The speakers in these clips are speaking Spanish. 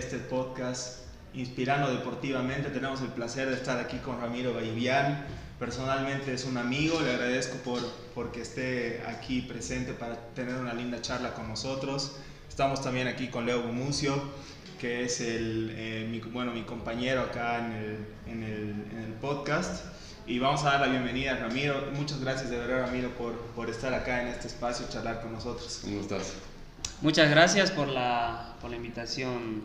este podcast Inspirando Deportivamente. Tenemos el placer de estar aquí con Ramiro Vallivian. Personalmente es un amigo, le agradezco por porque esté aquí presente para tener una linda charla con nosotros. Estamos también aquí con Leo Gumucio, que es el, eh, mi, bueno, mi compañero acá en el, en, el, en el, podcast. Y vamos a dar la bienvenida a Ramiro. Muchas gracias de verdad, Ramiro, por, por estar acá en este espacio, charlar con nosotros. ¿Cómo estás? Muchas gracias por la, por la invitación,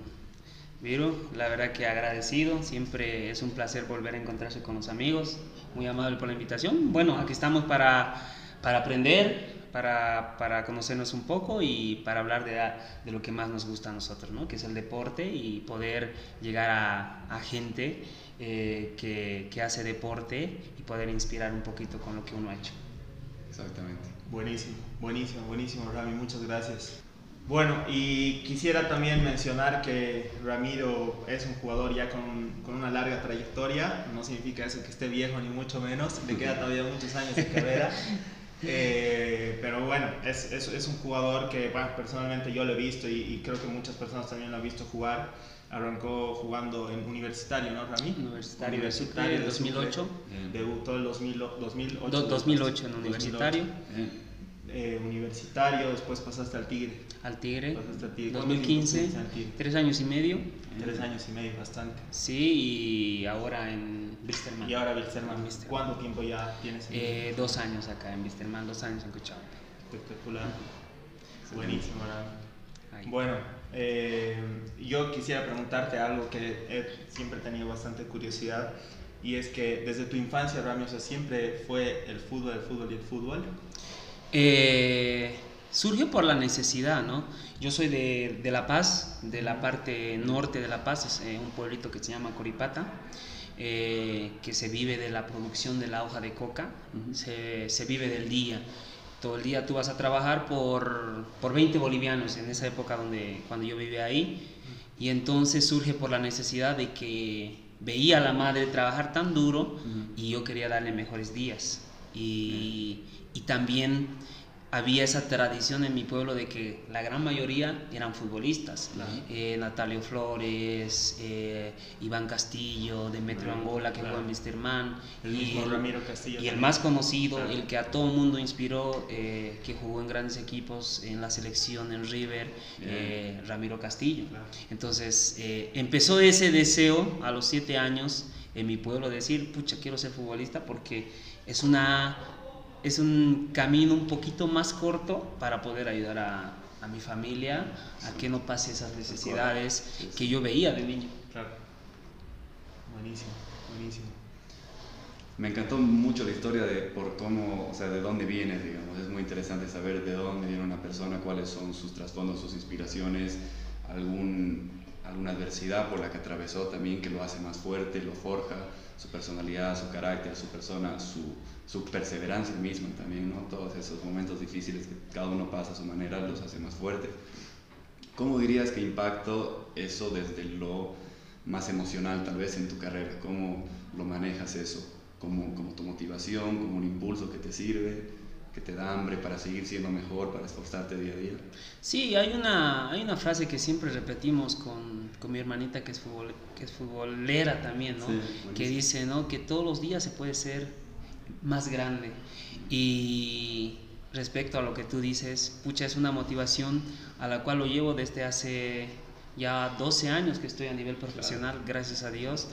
Viro. La verdad que agradecido. Siempre es un placer volver a encontrarse con los amigos. Muy amable por la invitación. Bueno, aquí estamos para, para aprender, para, para, conocernos un poco y para hablar de, de, lo que más nos gusta a nosotros, ¿no? que es el deporte y poder llegar a, a gente eh, que, que, hace deporte y poder inspirar un poquito con lo que uno ha hecho. Exactamente. Buenísimo, buenísimo, buenísimo, Rami, muchas gracias. Bueno, y quisiera también mencionar que Ramiro es un jugador ya con, con, una larga trayectoria, no significa eso que esté viejo ni mucho menos, le queda todavía muchos años de carrera. Eh, pero bueno, es, es, es, un jugador que bueno, personalmente yo lo he visto y, y, creo que muchas personas también lo han visto jugar. Arrancó jugando en universitario, ¿no, Rami? Universitario, universitario en 2008. Debutó en 2000, 2008. Do, 2008 en universitario. 2008. Eh, universitario, después pasaste al Tigre. Al Tigre. Pasaste al Tigre. 2015, tres años y medio. Tres años y medio, bastante. Sí, y ahora en Wisterman. Y ahora Wisterman. ¿Cuánto tiempo ya tienes? En eh, dos años acá en Wisterman, dos años en Cochabamba. Espectacular. Buenísimo, ¿verdad? Bueno, eh, yo quisiera preguntarte algo que he siempre tenido bastante curiosidad y es que desde tu infancia, Rami, o sea, siempre fue el fútbol, el fútbol y el fútbol. Eh, surge por la necesidad, ¿no? Yo soy de, de, La Paz, de la parte norte de La Paz, es eh, un pueblito que se llama Coripata, eh, que se vive de la producción de la hoja de coca, uh -huh. se, se, vive del día. Todo el día tú vas a trabajar por, por 20 bolivianos en esa época donde, cuando yo vivía ahí, y entonces surge por la necesidad de que veía a la madre trabajar tan duro uh -huh. y yo quería darle mejores días. Y, y también había esa tradición en mi pueblo de que la gran mayoría eran futbolistas. Claro. Eh, Natalio Flores, eh, Iván Castillo, Demetrio Claro, Angola, que claro. jugó en Mr. Man. El mismo Ramiro Castillo Y el más conocido, el que a todo el mundo inspiró, eh, que jugó en grandes equipos, en la selección, en River, Ramiro Castillo. Entonces empezó ese deseo a los siete años en mi pueblo de decir, pucha, quiero ser futbolista porque es una es un camino un poquito más corto para poder ayudar a, a mi familia a que no pase esas necesidades Sí, sí. que yo veía de niño. Claro. Buenísimo, buenísimo. Me encantó mucho la historia de por cómo, o sea, de dónde vienes, digamos. Es muy interesante saber de dónde viene una persona, cuáles son sus trasfondos, sus inspiraciones, algún, alguna adversidad por la que atravesó también que lo hace más fuerte, lo forja, su personalidad, su carácter, su persona, su, su perseverancia misma también, ¿no? Todos esos momentos difíciles que cada uno pasa a su manera los hace más fuertes. ¿Cómo dirías que impactó eso desde lo más emocional tal vez en tu carrera? ¿Cómo lo manejas eso? Como, como tu motivación, como un impulso que te sirve, que te da hambre para seguir siendo mejor, para esforzarte día a día. Sí, hay una, hay una frase que siempre repetimos con, con mi hermanita que es, futbol, que es futbolera también, ¿no? Sí, que dice ¿no? que todos los días se puede ser más grande. Y respecto a lo que tú dices, pucha, es una motivación a la cual lo llevo desde hace ya 12 años que estoy a nivel profesional, gracias a Dios,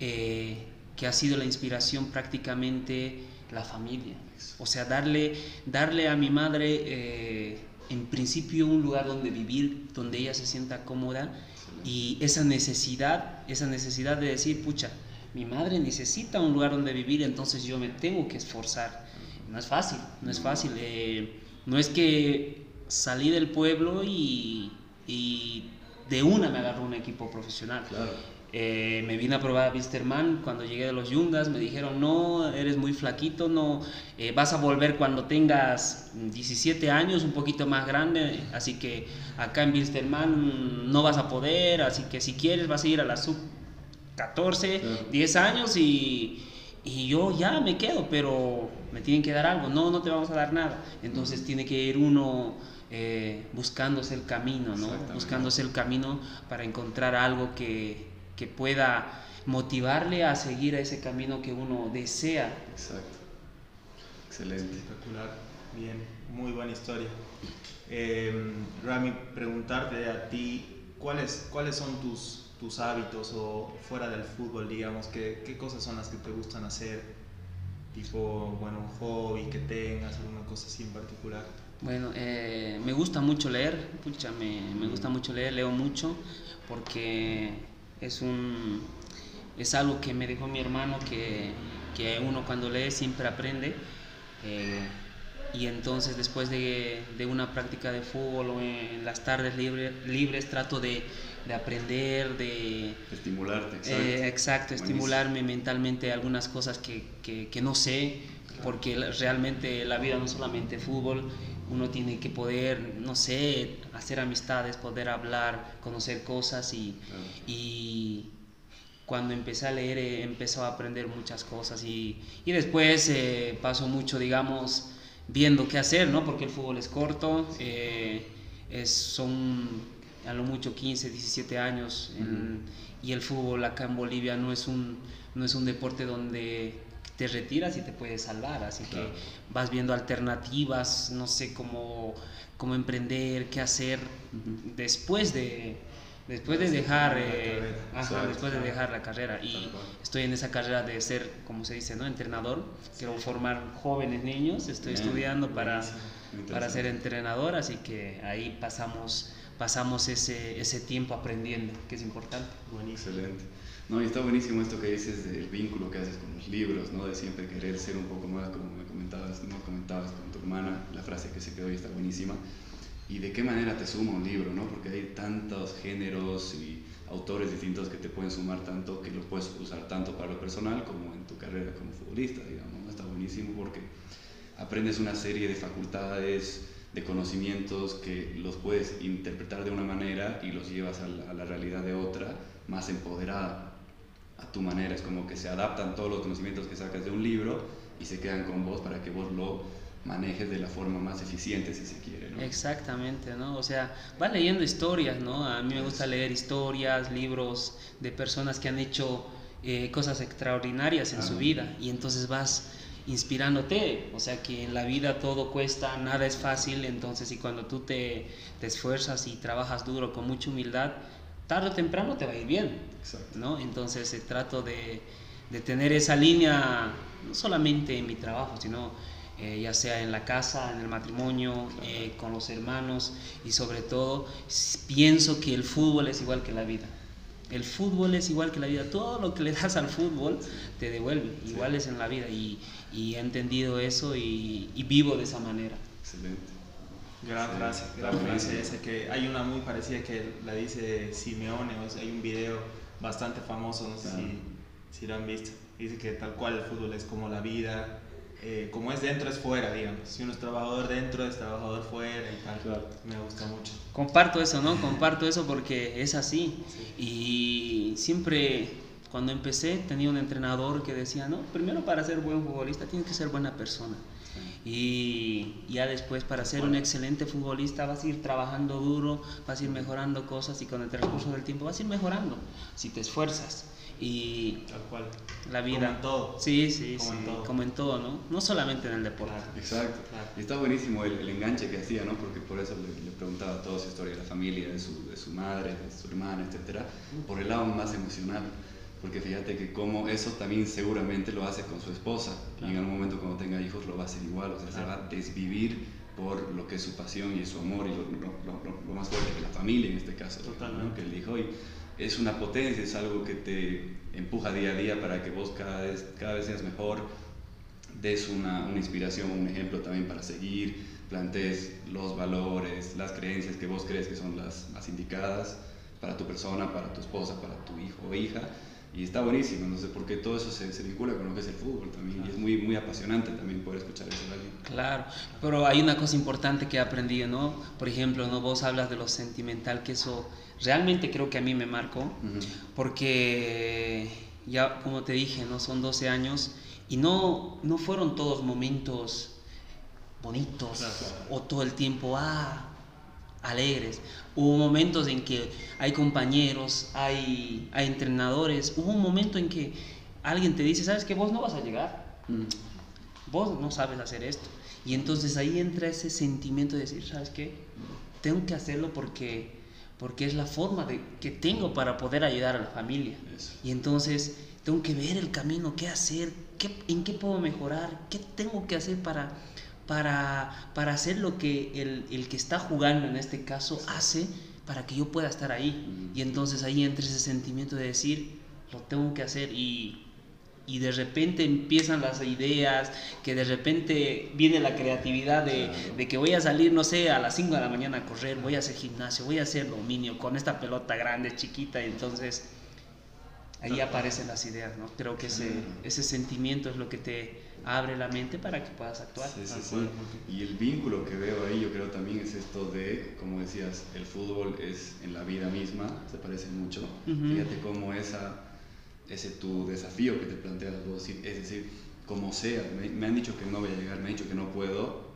eh, que ha sido la inspiración prácticamente la familia. O sea, darle, darle a mi madre eh, en principio un lugar donde vivir, donde ella se sienta cómoda y esa necesidad, esa necesidad de decir, pucha, mi madre necesita un lugar donde vivir, entonces yo me tengo que esforzar. No es fácil, no es fácil. eh, no es que salí del pueblo y, y de una me agarró un equipo profesional. Claro. Eh, me vine a probar a Wisterman cuando llegué de los Yungas, me dijeron, no, eres muy flaquito, no, eh, vas a volver cuando tengas 17 años, un poquito más grande, así que acá en Wisterman no vas a poder, así que si quieres vas a ir a la sub 14, Claro. 10 años y, y yo ya me quedo, pero me tienen que dar algo, no, no te vamos a dar nada, entonces tiene que ir uno eh, buscándose el camino, ¿no? Buscándose el camino para encontrar algo que, que pueda motivarle a seguir a ese camino que uno desea. Exacto. Excelente. Espectacular. Bien, muy buena historia. Eh, Rami, preguntarte a ti, ¿cuáles, cuáles son tus, tus hábitos o fuera del fútbol, digamos, qué, qué cosas son las que te gustan hacer? Tipo, bueno, un hobby que tengas, alguna cosa así en particular. Bueno, eh, me gusta mucho leer, pucha, me, me, gusta mucho leer, leo mucho porque es un es algo que me dejó mi hermano que, que uno cuando lee siempre aprende. Eh, y entonces después de, de, una práctica de fútbol o en las tardes libre, libres trato de, de, aprender, de... Estimularte, exacto. Eh, exacto, estimularme mentalmente algunas cosas que, que, que, no sé, porque realmente la vida no es solamente fútbol, uno tiene que poder, no sé, hacer amistades, poder hablar, conocer cosas y, y cuando empecé a leer eh, empezó a aprender muchas cosas y, y después eh, paso mucho, digamos, viendo qué hacer, ¿no? Porque el fútbol es corto, eh, es, son a lo mucho 15, 17 años y el fútbol acá en Bolivia no es un, no es un deporte donde te retiras y te puedes salvar, así que vas viendo alternativas, no sé cómo, cómo emprender, qué hacer después de después de dejar eh, después de dejar la carrera. Y estoy en esa carrera de ser como se dice no entrenador. Quiero formar jóvenes niños estoy estudiando para para ser entrenador así que ahí pasamos pasamos ese ese tiempo aprendiendo que es importante. Buenísimo. Excelente no y está buenísimo esto que dices del vínculo que haces con los libros no de siempre querer ser un poco más como me comentabas no comentabas con tu hermana la frase que se quedó y está buenísima y de qué manera te suma un libro, ¿no? Porque hay tantos géneros y autores distintos que te pueden sumar tanto que los puedes usar tanto para lo personal como en tu carrera como futbolista, digamos. Está buenísimo porque aprendes una serie de facultades, de conocimientos que los puedes interpretar de una manera y los llevas a la realidad de otra, más empoderada a tu manera. Es como que se adaptan todos los conocimientos que sacas de un libro y se quedan con vos para que vos lo manejes de la forma más eficiente, si se quiere. ¿no? Exactamente, ¿no? O sea, vas leyendo historias, ¿no? A mí me gusta leer historias, libros de personas que han hecho eh, cosas extraordinarias en su vida y entonces vas inspirándote, o sea que en la vida todo cuesta, nada es fácil, entonces y cuando tú te, te esfuerzas y trabajas duro con mucha humildad, tarde o temprano te va a ir bien, Exacto. ¿no? Entonces eh, trato de, de tener esa línea, no solamente en mi trabajo, sino eh, ya sea en la casa, en el matrimonio, eh, con los hermanos y sobre todo pienso que el fútbol es igual que la vida. El fútbol es igual que la vida. Todo lo que le das al fútbol te devuelve. Igual es en la vida y, y he entendido eso y, y, vivo de esa manera. Excelente. Gran frase, gran frase esa que hay una muy parecida que la dice Simeone, hay un video bastante famoso, no sé si, si lo han visto. Dice que tal cual el fútbol es como la vida, eh, como es dentro es fuera, digamos. Si uno es trabajador dentro, es trabajador fuera y tal. Claro. Me gusta mucho. Comparto eso, ¿no? Comparto eso porque es así. Sí. Y siempre cuando empecé tenía un entrenador que decía, no, primero para ser buen futbolista tienes que ser buena persona. Y ya después para ser un excelente futbolista vas a ir trabajando duro, vas a ir mejorando cosas y con el transcurso del tiempo vas a ir mejorando si te esfuerzas y Tal cual. la vida. Como en todo. Sí, sí, como sí, en todo. como en todo, ¿no? No solamente en el deporte. Claro. Exacto. Claro. Y está buenísimo el, el, enganche que hacía, ¿no? Porque por eso le, le, preguntaba toda su historia de la familia, de su, de su madre, de su hermana, etcétera, por el lado más emocional. Porque fíjate que como eso también seguramente lo hace con su esposa. Claro. Y en algún momento cuando tenga hijos lo va a hacer igual. O sea, claro. se va a desvivir por lo que es su pasión y su amor y lo, lo, lo, lo más fuerte que la familia en este caso. ¿no? Que el hijo y es una potencia, es algo que te empuja día a día para que vos cada vez, cada vez seas mejor, des una, una inspiración, un ejemplo también para seguir, plantees los valores, las creencias que vos crees que son las más indicadas para tu persona, para tu esposa, para tu hijo o hija. Y está buenísimo, no sé por qué todo eso se, se, vincula con lo que es el fútbol también. Y es muy, muy apasionante también poder escuchar eso de alguien. Claro, pero hay una cosa importante que he aprendido, ¿no? Por ejemplo, ¿no? vos hablas de lo sentimental, que eso realmente creo que a mí me marcó, uh -huh. porque ya, como te dije, ¿no? Son 12 años y no, no fueron todos momentos bonitos claro. o todo el tiempo, ah, alegres. Hubo momentos en que hay compañeros, hay, hay entrenadores. Hubo un momento en que alguien te dice, ¿sabes que vos no vas a llegar? Mm. Vos no sabes hacer esto. Y entonces ahí entra ese sentimiento de decir, ¿sabes qué? Tengo que hacerlo porque, porque es la forma de, que tengo para poder ayudar a la familia. Eso. Y entonces tengo que ver el camino, qué hacer, qué, en qué puedo mejorar, qué tengo que hacer para, para, para hacer lo que el, el que está jugando en este caso hace para que yo pueda estar ahí. Y entonces ahí entra ese sentimiento de decir, lo tengo que hacer y, y de repente empiezan las ideas, que de repente viene la creatividad de, Claro. de que voy a salir, no sé, a las 5 de la mañana a correr, voy a hacer gimnasio, voy a hacer dominio con esta pelota grande, chiquita, y entonces ahí aparecen las ideas, ¿no? Creo que ese, ese sentimiento es lo que te abre la mente para que puedas actuar. Sí, sí, Tal sí. Y el vínculo que veo ahí, yo creo también es esto de, como decías, el fútbol es en la vida misma, se parece mucho. Ujú. Fíjate cómo esa, ese tu desafío que te planteas vos, es decir, como sea, me, me han dicho que no voy a llegar, me han dicho que no puedo,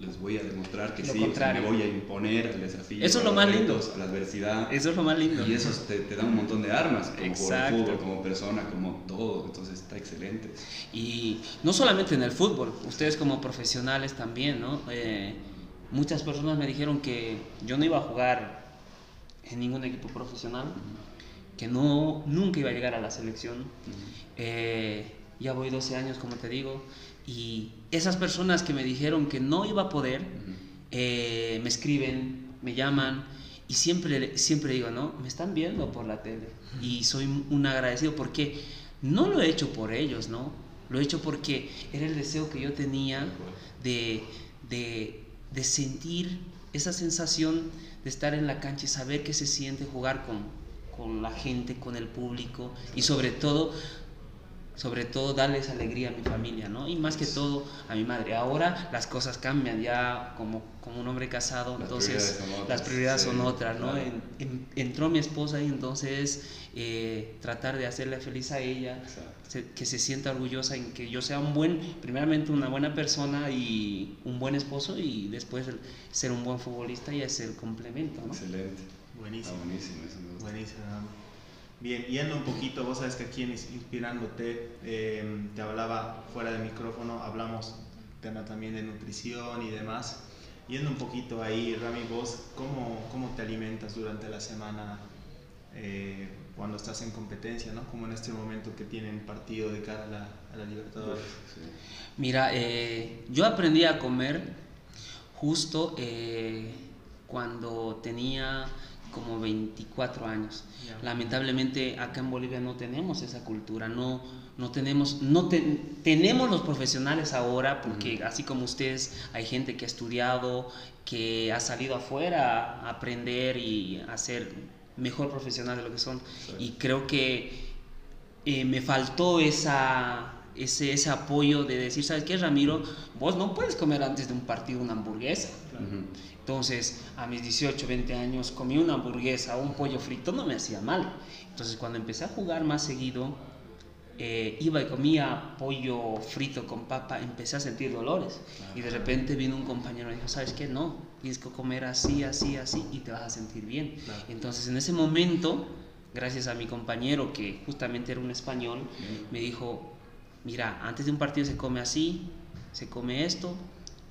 les voy a demostrar que Lo sí, o sea, me voy a imponer al desafío, Eso es lo más lindo. a la adversidad. Eso es lo más lindo. Y eso te, te da un montón de armas, como Exacto. por el fútbol, como persona, como todo. Entonces está excelente. Y no solamente en el fútbol, ustedes como profesionales también, ¿no? Eh, muchas personas me dijeron que yo no iba a jugar en ningún equipo profesional, que no, nunca iba a llegar a la selección. Eh, ya voy 12 años, como te digo, y esas personas que me dijeron que no iba a poder, eh, me escriben, me llaman y siempre, siempre digo, ¿no? Me están viendo por la tele y soy un agradecido porque no lo he hecho por ellos, ¿no? Lo he hecho porque era el deseo que yo tenía de, de, de sentir esa sensación de estar en la cancha y saber qué se siente jugar con, con la gente, con el público y sobre todo sobre todo darles alegría a mi familia, ¿no? Y más que todo a mi madre. Ahora las cosas cambian, ya como, como un hombre casado, Las entonces prioridades las prioridades sí, son otras, ¿no? claro. En- en- entró mi esposa y entonces eh, tratar de hacerle feliz a ella, se- que se sienta orgullosa en que yo sea un buen, primeramente una buena persona y un buen esposo y después el- ser un buen futbolista y hacer el complemento, ¿no? Excelente. Buenísimo. Buenísimo eso me gusta. Buenísimo. Bien, yendo un poquito, vos sabes que aquí en Ins- Inspirándote eh, te hablaba fuera de micrófono, hablamos tema también de nutrición y demás. Yendo un poquito ahí, Rami, vos, ¿cómo, cómo te alimentas durante la semana eh, cuando estás en competencia, ¿no? Como en este momento que tienen partido de cara a la, a la Libertadores. Sí. Mira, eh, yo aprendí a comer justo eh, cuando tenía como 24 años. Lamentablemente acá en Bolivia no tenemos esa cultura, no, no tenemos, no te- tenemos los profesionales ahora, porque así como ustedes hay gente que ha estudiado, que ha salido afuera a aprender y a ser mejor profesional de lo que son. Y creo que eh, me faltó esa, ese, ese apoyo de decir, ¿sabes qué, Ramiro? Vos no puedes comer antes de un partido una hamburguesa. Entonces, a mis 18, 20 años, comí una hamburguesa o un pollo frito, no me hacía mal. Entonces, cuando empecé a jugar más seguido, eh, iba y comía pollo frito con papa, empecé a sentir dolores. Y de repente vino un compañero y dijo, ¿sabes qué? No, tienes que comer así, así, así y te vas a sentir bien. Claro. Entonces, en ese momento, gracias a mi compañero, que justamente era un español, me dijo, mira, antes de un partido se come así, se come esto,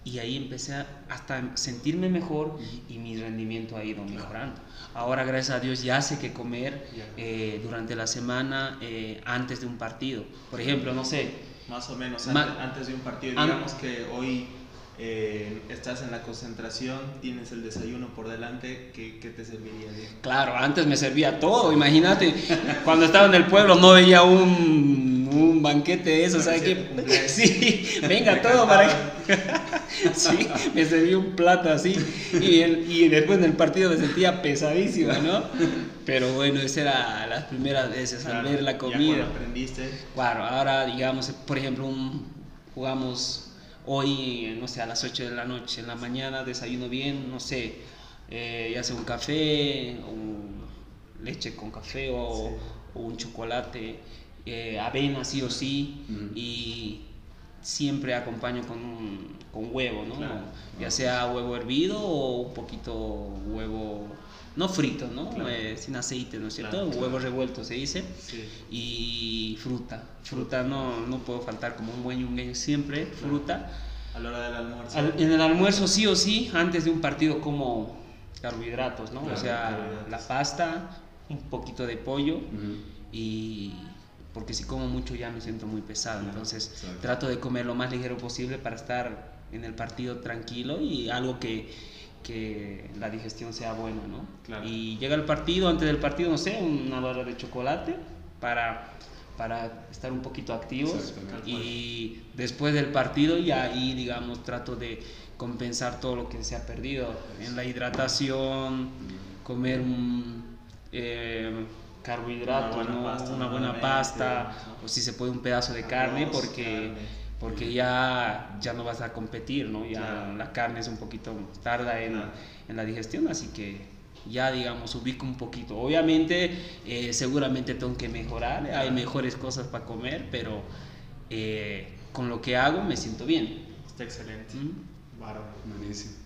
y ahí empecé a hasta sentirme mejor y mi rendimiento ha ido mejorando. Ahora, gracias a Dios, ya sé qué comer eh, durante la semana eh, antes de un partido. Por ejemplo, no sé, Más o menos, Ma- antes, antes de un partido. An- Digamos que hoy eh, estás en la concentración, tienes el desayuno por delante, ¿qué, qué te serviría? Diego? Claro, antes me servía todo, imagínate, cuando estaba en el pueblo no veía un, un banquete de eso, ¿sabes qué? Sí, venga todo para Sí, me servía un plato así y, el- y después en el partido me sentía pesadísimo, ¿no? Pero bueno, esa era las primeras veces al ver la ya comida. cuando aprendiste, Claro, ahora digamos, por ejemplo, un- jugamos hoy, no sé, a las 8 de la noche, en la mañana desayuno bien, no sé, eh, ya sea un café, o leche con café o, Sí. o un chocolate, eh, avena sí o sí, y siempre acompaño con, con huevo, ¿no? Ya sea huevo hervido o un poquito huevo, no frito, ¿no? Eh, sin aceite, ¿no es cierto? huevo revuelto se dice. Y fruta. Fruta no, no puedo faltar como un buen yungueño siempre, fruta. A la hora del almuerzo. en el almuerzo sí o sí, antes de un partido como carbohidratos, ¿no? o sea, la pasta, un poquito de pollo y porque si como mucho ya me siento muy pesado, entonces trato de comer lo más ligero posible para estar en el partido tranquilo y algo que, que la digestión sea buena, ¿no? Y llega el partido, antes del partido, no sé, una barra de chocolate para, para estar un poquito activos y después del partido ya ahí, digamos, trato de compensar todo lo que se ha perdido en la hidratación, comer un... Eh, carbohidrato, una buena, pasta, una buena pasta o si se puede un pedazo de carne, porque, porque ya, ya no vas a competir, ¿no? Ya la carne es un poquito tarda en, en, la digestión, así que ya digamos ubico un poquito. Obviamente, eh, seguramente tengo que mejorar, hay mejores cosas para comer, pero eh, con lo que hago me siento bien. Está excelente. Buenísimo.